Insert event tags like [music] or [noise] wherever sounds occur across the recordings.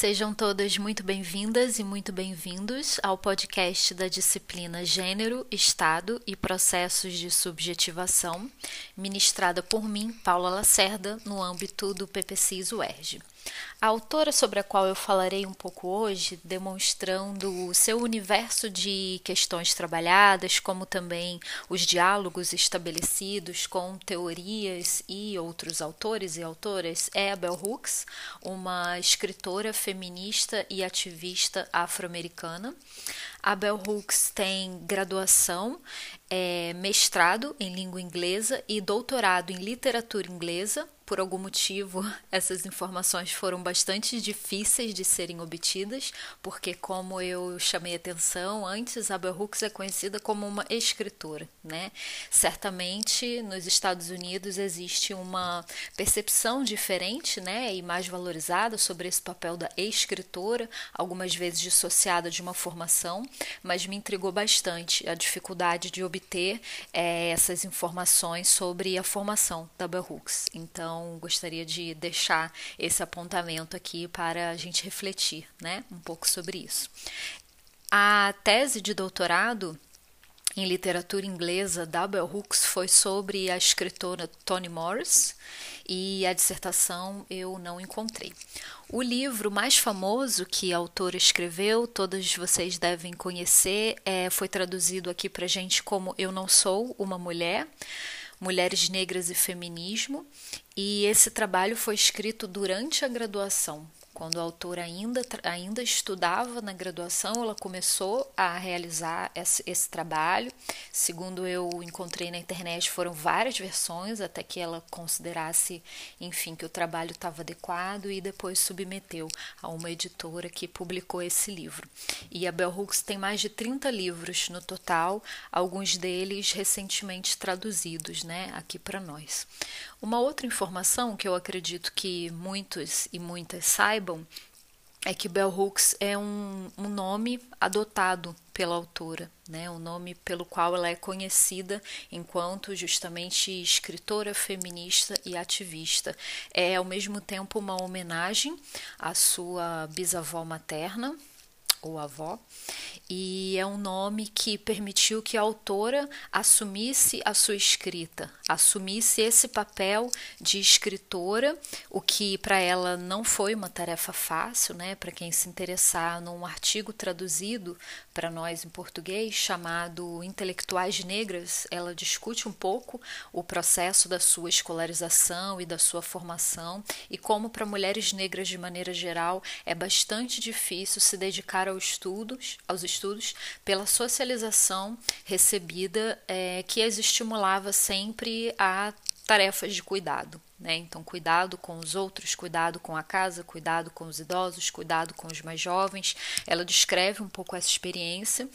Sejam todas muito bem-vindas e muito bem-vindos ao podcast da disciplina Gênero, Estado e Processos de Subjetivação, ministrada por mim, Paula Lacerda, no âmbito do PPCIS UERJ. A autora sobre a qual eu falarei um pouco hoje, demonstrando o seu universo de questões trabalhadas, como também os diálogos estabelecidos com teorias e outros autores e autoras, é a Bell Hooks, uma escritora feminista e ativista afro-americana. A Bell Hooks tem graduação, é, mestrado em língua inglesa e doutorado em literatura inglesa por algum motivo, [laughs] essas informações foram bastante difíceis de serem obtidas, porque, como eu chamei atenção antes, a Bell Hooks é conhecida como uma escritora. Né? Certamente, nos Estados Unidos existe uma percepção diferente né, e mais valorizada sobre esse papel da escritora, algumas vezes dissociada de uma formação, mas me intrigou bastante a dificuldade de obter é, essas informações sobre a formação da Bell Hooks. Então, então, gostaria de deixar esse apontamento aqui para a gente refletir né, um pouco sobre isso. A tese de doutorado em literatura inglesa da Bell Hooks foi sobre a escritora Toni Morris e a dissertação eu não encontrei. O livro mais famoso que a autora escreveu, todos vocês devem conhecer, é, foi traduzido aqui para gente como Eu Não Sou Uma Mulher. Mulheres Negras e Feminismo, e esse trabalho foi escrito durante a graduação, quando a autora ainda, ainda estudava na graduação, ela começou a realizar esse, esse, trabalho. Segundo eu encontrei na internet, foram várias versões até que ela considerasse, enfim, que o trabalho estava adequado e depois submeteu a uma editora que publicou esse livro. E a Bell Hooks tem mais de 30 livros no total, alguns deles recentemente traduzidos, né, aqui para nós. Uma outra informação que eu acredito que muitos e muitas saibam é que Bell Hooks é um, um nome adotado pela autora, né? um nome pelo qual ela é conhecida enquanto justamente escritora feminista e ativista. É ao mesmo tempo uma homenagem à sua bisavó materna, ou avó, e é um nome que permitiu que a autora assumisse a sua escrita, assumisse esse papel de escritora, o que para ela não foi uma tarefa fácil, né? Para quem se interessar num artigo traduzido para nós em português chamado Intelectuais Negras, ela discute um pouco o processo da sua escolarização e da sua formação e como para mulheres negras de maneira geral é bastante difícil se dedicar aos estudos, aos estudos pela socialização recebida é, que as estimulava sempre a tarefas de cuidado. Né? Então, cuidado com os outros, cuidado com a casa, cuidado com os idosos, cuidado com os mais jovens. Ela descreve um pouco essa experiência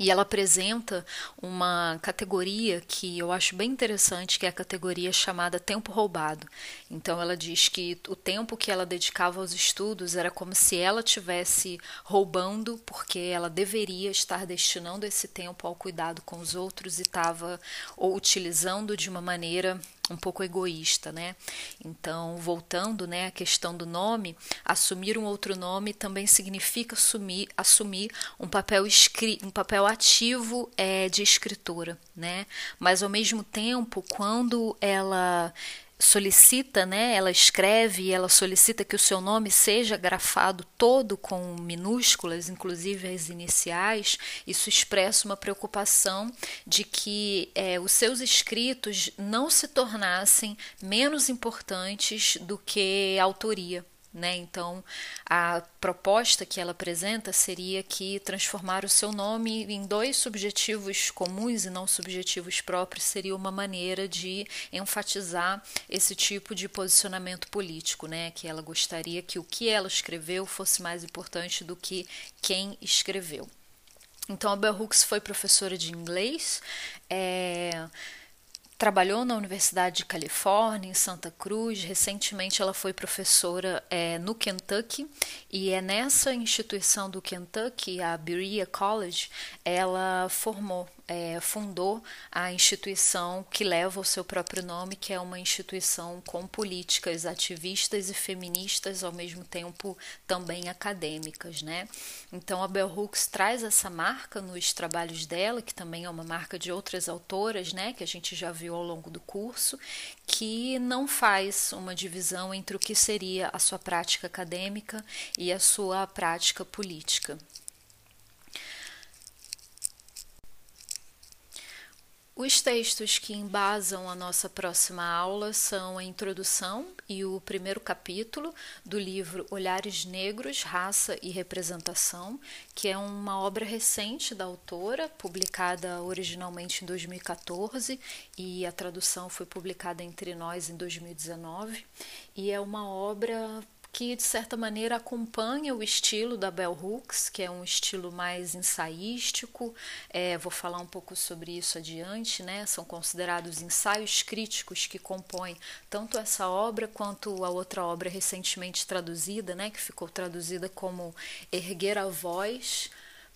e ela apresenta uma categoria que eu acho bem interessante, que é a categoria chamada tempo roubado. Então ela diz que o tempo que ela dedicava aos estudos era como se ela tivesse roubando, porque ela deveria estar destinando esse tempo ao cuidado com os outros e estava ou utilizando de uma maneira um pouco egoísta, né? Então, voltando, né, à questão do nome, assumir um outro nome também significa assumir, assumir um papel escri um papel ativo é, de escritora, né? Mas ao mesmo tempo, quando ela solicita, né, ela escreve, ela solicita que o seu nome seja grafado todo com minúsculas, inclusive as iniciais. Isso expressa uma preocupação de que é, os seus escritos não se tornassem menos importantes do que a autoria. Né? Então, a proposta que ela apresenta seria que transformar o seu nome em dois subjetivos comuns e não subjetivos próprios seria uma maneira de enfatizar esse tipo de posicionamento político, né? que ela gostaria que o que ela escreveu fosse mais importante do que quem escreveu. Então, a Bell Hooks foi professora de inglês. É trabalhou na Universidade de Califórnia, em Santa Cruz. Recentemente, ela foi professora é, no Kentucky e é nessa instituição do Kentucky, a Berea College, ela formou é, fundou a instituição que leva o seu próprio nome, que é uma instituição com políticas ativistas e feministas, ao mesmo tempo também acadêmicas. Né? Então a Bell Hooks traz essa marca nos trabalhos dela, que também é uma marca de outras autoras, né, que a gente já viu ao longo do curso, que não faz uma divisão entre o que seria a sua prática acadêmica e a sua prática política. Os textos que embasam a nossa próxima aula são a introdução e o primeiro capítulo do livro Olhares Negros, Raça e Representação, que é uma obra recente da autora, publicada originalmente em 2014 e a tradução foi publicada entre nós em 2019, e é uma obra que de certa maneira acompanha o estilo da Bell Hooks, que é um estilo mais ensaístico. É, vou falar um pouco sobre isso adiante, né? São considerados ensaios críticos que compõem tanto essa obra quanto a outra obra recentemente traduzida, né? Que ficou traduzida como Erguer a Voz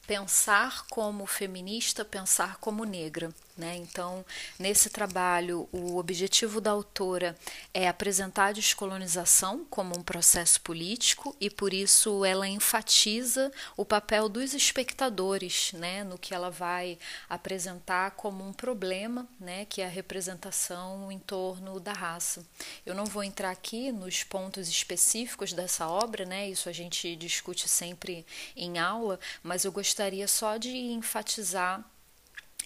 pensar como feminista, pensar como negra. Né? Então, nesse trabalho, o objetivo da autora é apresentar a descolonização como um processo político e, por isso, ela enfatiza o papel dos espectadores né? no que ela vai apresentar como um problema, né? que é a representação em torno da raça. Eu não vou entrar aqui nos pontos específicos dessa obra, né? isso a gente discute sempre em aula, mas eu gostaria só de enfatizar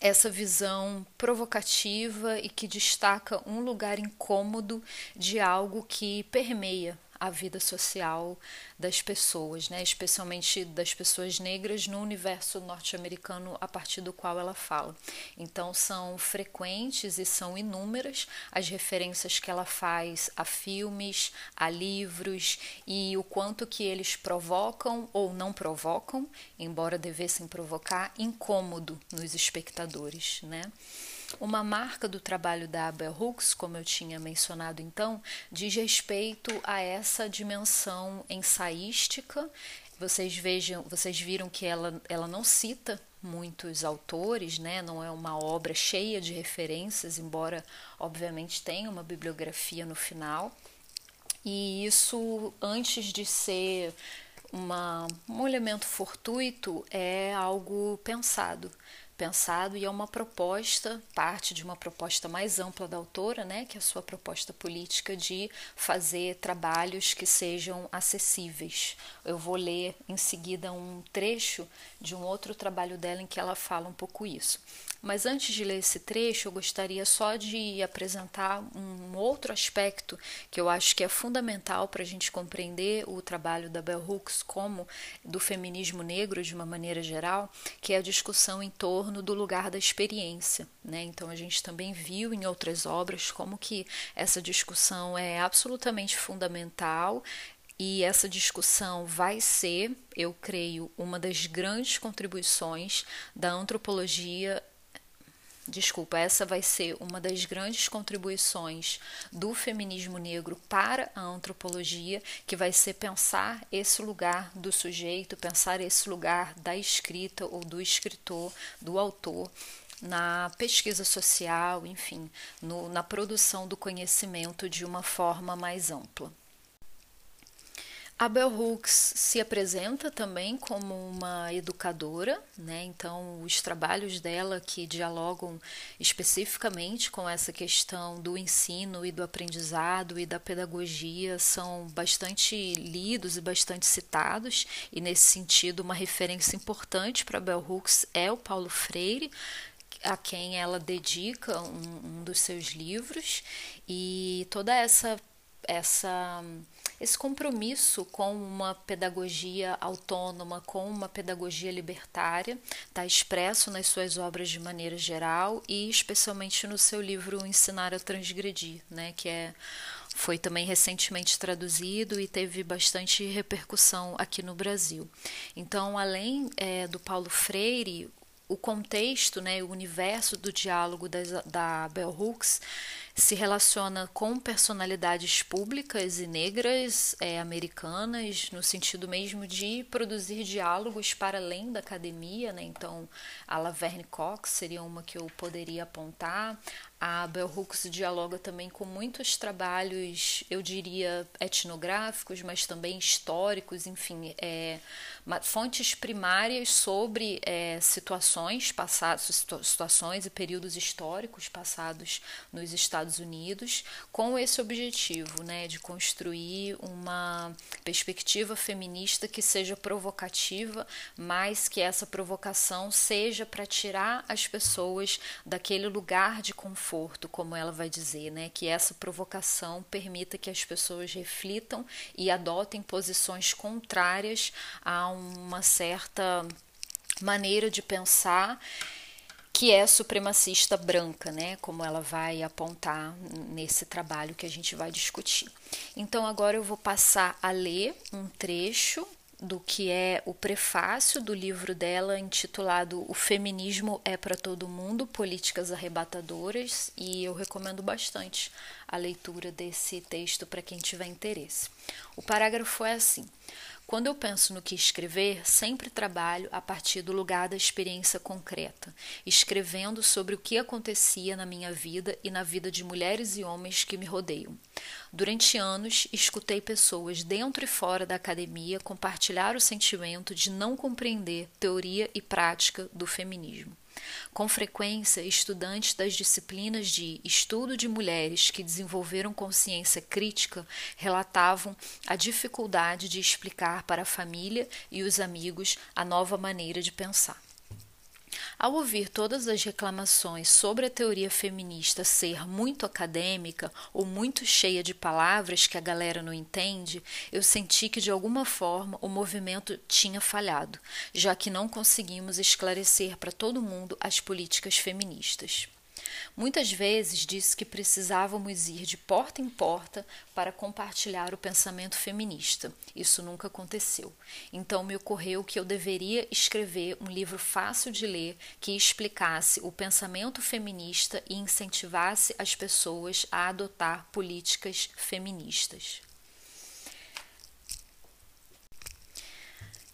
essa visão provocativa e que destaca um lugar incômodo de algo que permeia a vida social das pessoas, né? especialmente das pessoas negras no universo norte-americano a partir do qual ela fala. Então são frequentes e são inúmeras as referências que ela faz a filmes, a livros e o quanto que eles provocam ou não provocam, embora devessem provocar incômodo nos espectadores, né? Uma marca do trabalho da Bell Hooks, como eu tinha mencionado então, diz respeito a essa dimensão ensaística. Vocês vejam, vocês viram que ela, ela não cita muitos autores, né? Não é uma obra cheia de referências, embora obviamente tenha uma bibliografia no final. E isso, antes de ser uma, um elemento fortuito, é algo pensado pensado e é uma proposta, parte de uma proposta mais ampla da autora, né, que é a sua proposta política de fazer trabalhos que sejam acessíveis. Eu vou ler em seguida um trecho de um outro trabalho dela em que ela fala um pouco isso. Mas antes de ler esse trecho, eu gostaria só de apresentar um outro aspecto que eu acho que é fundamental para a gente compreender o trabalho da Bell Hooks como do feminismo negro de uma maneira geral, que é a discussão em torno do lugar da experiência. Né? Então a gente também viu em outras obras como que essa discussão é absolutamente fundamental e essa discussão vai ser, eu creio, uma das grandes contribuições da antropologia Desculpa, essa vai ser uma das grandes contribuições do feminismo negro para a antropologia, que vai ser pensar esse lugar do sujeito, pensar esse lugar da escrita ou do escritor, do autor na pesquisa social, enfim, no, na produção do conhecimento de uma forma mais ampla. A Bell Hooks se apresenta também como uma educadora, né? então os trabalhos dela que dialogam especificamente com essa questão do ensino e do aprendizado e da pedagogia são bastante lidos e bastante citados, e nesse sentido, uma referência importante para Bell Hooks é o Paulo Freire, a quem ela dedica um, um dos seus livros, e toda essa essa esse compromisso com uma pedagogia autônoma, com uma pedagogia libertária, está expresso nas suas obras de maneira geral e especialmente no seu livro Ensinar a Transgredir, né, que é foi também recentemente traduzido e teve bastante repercussão aqui no Brasil. Então, além é, do Paulo Freire, o contexto, né, o universo do diálogo das, da Bell Hooks se relaciona com personalidades públicas e negras é, americanas, no sentido mesmo de produzir diálogos para além da academia, né? Então, a Laverne Cox seria uma que eu poderia apontar. A Bell Hooks dialoga também com muitos trabalhos, eu diria, etnográficos, mas também históricos, enfim, é, fontes primárias sobre é, situações passadas, situações e períodos históricos passados nos Estados Unidos, com esse objetivo, né, de construir uma perspectiva feminista que seja provocativa, mas que essa provocação seja para tirar as pessoas daquele lugar de conforto como ela vai dizer, né? Que essa provocação permita que as pessoas reflitam e adotem posições contrárias a uma certa maneira de pensar que é supremacista branca, né? Como ela vai apontar nesse trabalho que a gente vai discutir. Então agora eu vou passar a ler um trecho do que é o prefácio do livro dela intitulado O Feminismo é para Todo Mundo: Políticas Arrebatadoras, e eu recomendo bastante a leitura desse texto para quem tiver interesse. O parágrafo é assim: quando eu penso no que escrever, sempre trabalho a partir do lugar da experiência concreta, escrevendo sobre o que acontecia na minha vida e na vida de mulheres e homens que me rodeiam. Durante anos, escutei pessoas dentro e fora da academia compartilhar o sentimento de não compreender teoria e prática do feminismo. Com frequência, estudantes das disciplinas de estudo de mulheres que desenvolveram consciência crítica relatavam a dificuldade de explicar para a família e os amigos a nova maneira de pensar. Ao ouvir todas as reclamações sobre a teoria feminista ser muito acadêmica ou muito cheia de palavras que a galera não entende, eu senti que de alguma forma o movimento tinha falhado, já que não conseguimos esclarecer para todo mundo as políticas feministas. Muitas vezes disse que precisávamos ir de porta em porta para compartilhar o pensamento feminista. Isso nunca aconteceu. Então me ocorreu que eu deveria escrever um livro fácil de ler que explicasse o pensamento feminista e incentivasse as pessoas a adotar políticas feministas.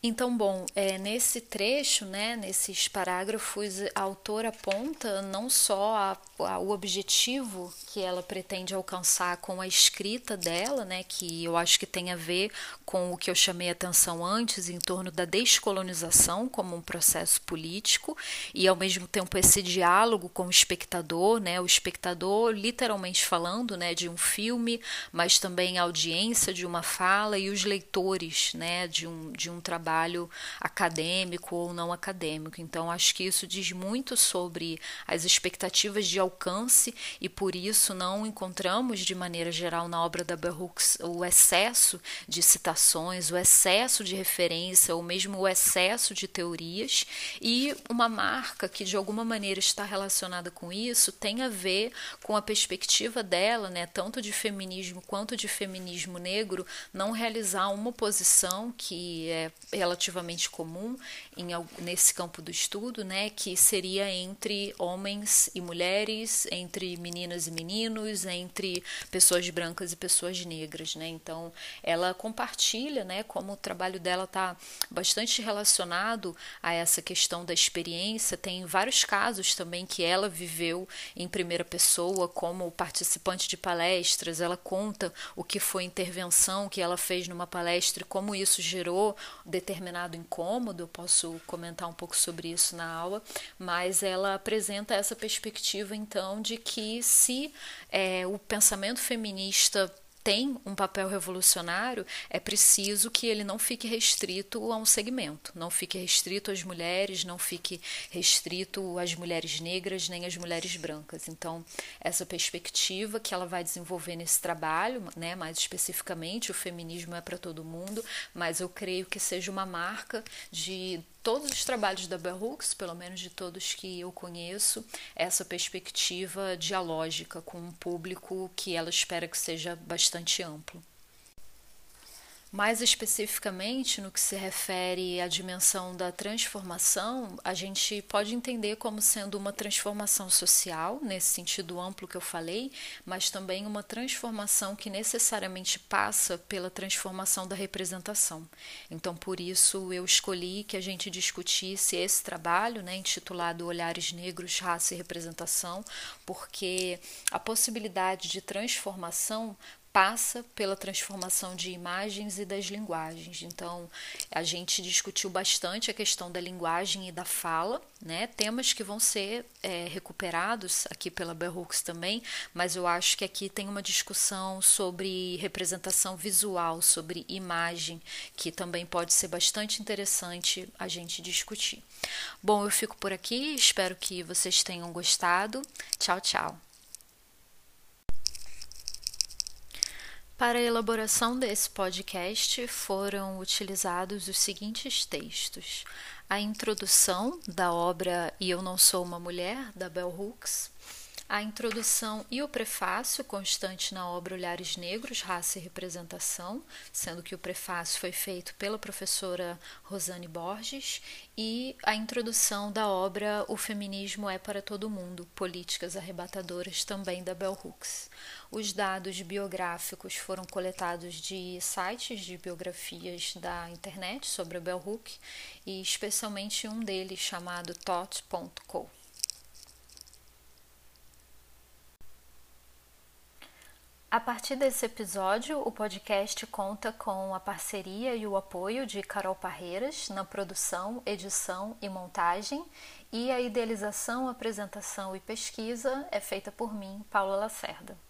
Então, bom, é, nesse trecho, né, nesses parágrafos, a autora aponta não só a, a, o objetivo que ela pretende alcançar com a escrita dela, né, que eu acho que tem a ver com o que eu chamei atenção antes, em torno da descolonização como um processo político, e ao mesmo tempo esse diálogo com o espectador, né, o espectador literalmente falando né, de um filme, mas também a audiência de uma fala e os leitores né, de, um, de um trabalho trabalho acadêmico ou não acadêmico. Então, acho que isso diz muito sobre as expectativas de alcance e por isso não encontramos, de maneira geral, na obra da Hooks o excesso de citações, o excesso de referência ou mesmo o excesso de teorias. E uma marca que, de alguma maneira, está relacionada com isso tem a ver com a perspectiva dela, né, tanto de feminismo quanto de feminismo negro, não realizar uma oposição que é relativamente comum em, nesse campo do estudo, né, que seria entre homens e mulheres, entre meninas e meninos, entre pessoas brancas e pessoas negras, né? Então, ela compartilha, né, como o trabalho dela está bastante relacionado a essa questão da experiência. Tem vários casos também que ela viveu em primeira pessoa, como participante de palestras. Ela conta o que foi intervenção que ela fez numa palestra e como isso gerou determinados determinado incômodo, eu posso comentar um pouco sobre isso na aula, mas ela apresenta essa perspectiva então de que se é, o pensamento feminista tem um papel revolucionário, é preciso que ele não fique restrito a um segmento, não fique restrito às mulheres, não fique restrito às mulheres negras nem às mulheres brancas. Então, essa perspectiva que ela vai desenvolver nesse trabalho, né, mais especificamente, o feminismo é para todo mundo, mas eu creio que seja uma marca de todos os trabalhos da Bell Hooks, pelo menos de todos que eu conheço, essa perspectiva dialógica com um público que ela espera que seja bastante amplo. Mais especificamente, no que se refere à dimensão da transformação, a gente pode entender como sendo uma transformação social, nesse sentido amplo que eu falei, mas também uma transformação que necessariamente passa pela transformação da representação. Então, por isso, eu escolhi que a gente discutisse esse trabalho, né, intitulado Olhares Negros, Raça e Representação, porque a possibilidade de transformação passa pela transformação de imagens e das linguagens. Então, a gente discutiu bastante a questão da linguagem e da fala, né? Temas que vão ser é, recuperados aqui pela Hooks também, mas eu acho que aqui tem uma discussão sobre representação visual, sobre imagem, que também pode ser bastante interessante a gente discutir. Bom, eu fico por aqui, espero que vocês tenham gostado. Tchau, tchau. Para a elaboração desse podcast foram utilizados os seguintes textos: a introdução da obra E Eu Não Sou uma Mulher, da Bell Hooks, a introdução e o prefácio constante na obra Olhares Negros, Raça e Representação, sendo que o prefácio foi feito pela professora Rosane Borges, e a introdução da obra O Feminismo é para Todo Mundo, Políticas Arrebatadoras, também da Bell Hooks. Os dados biográficos foram coletados de sites de biografias da internet sobre a Bell Hook, e especialmente um deles chamado tot.co. A partir desse episódio, o podcast conta com a parceria e o apoio de Carol Parreiras na produção, edição e montagem, e a idealização, apresentação e pesquisa é feita por mim, Paula Lacerda.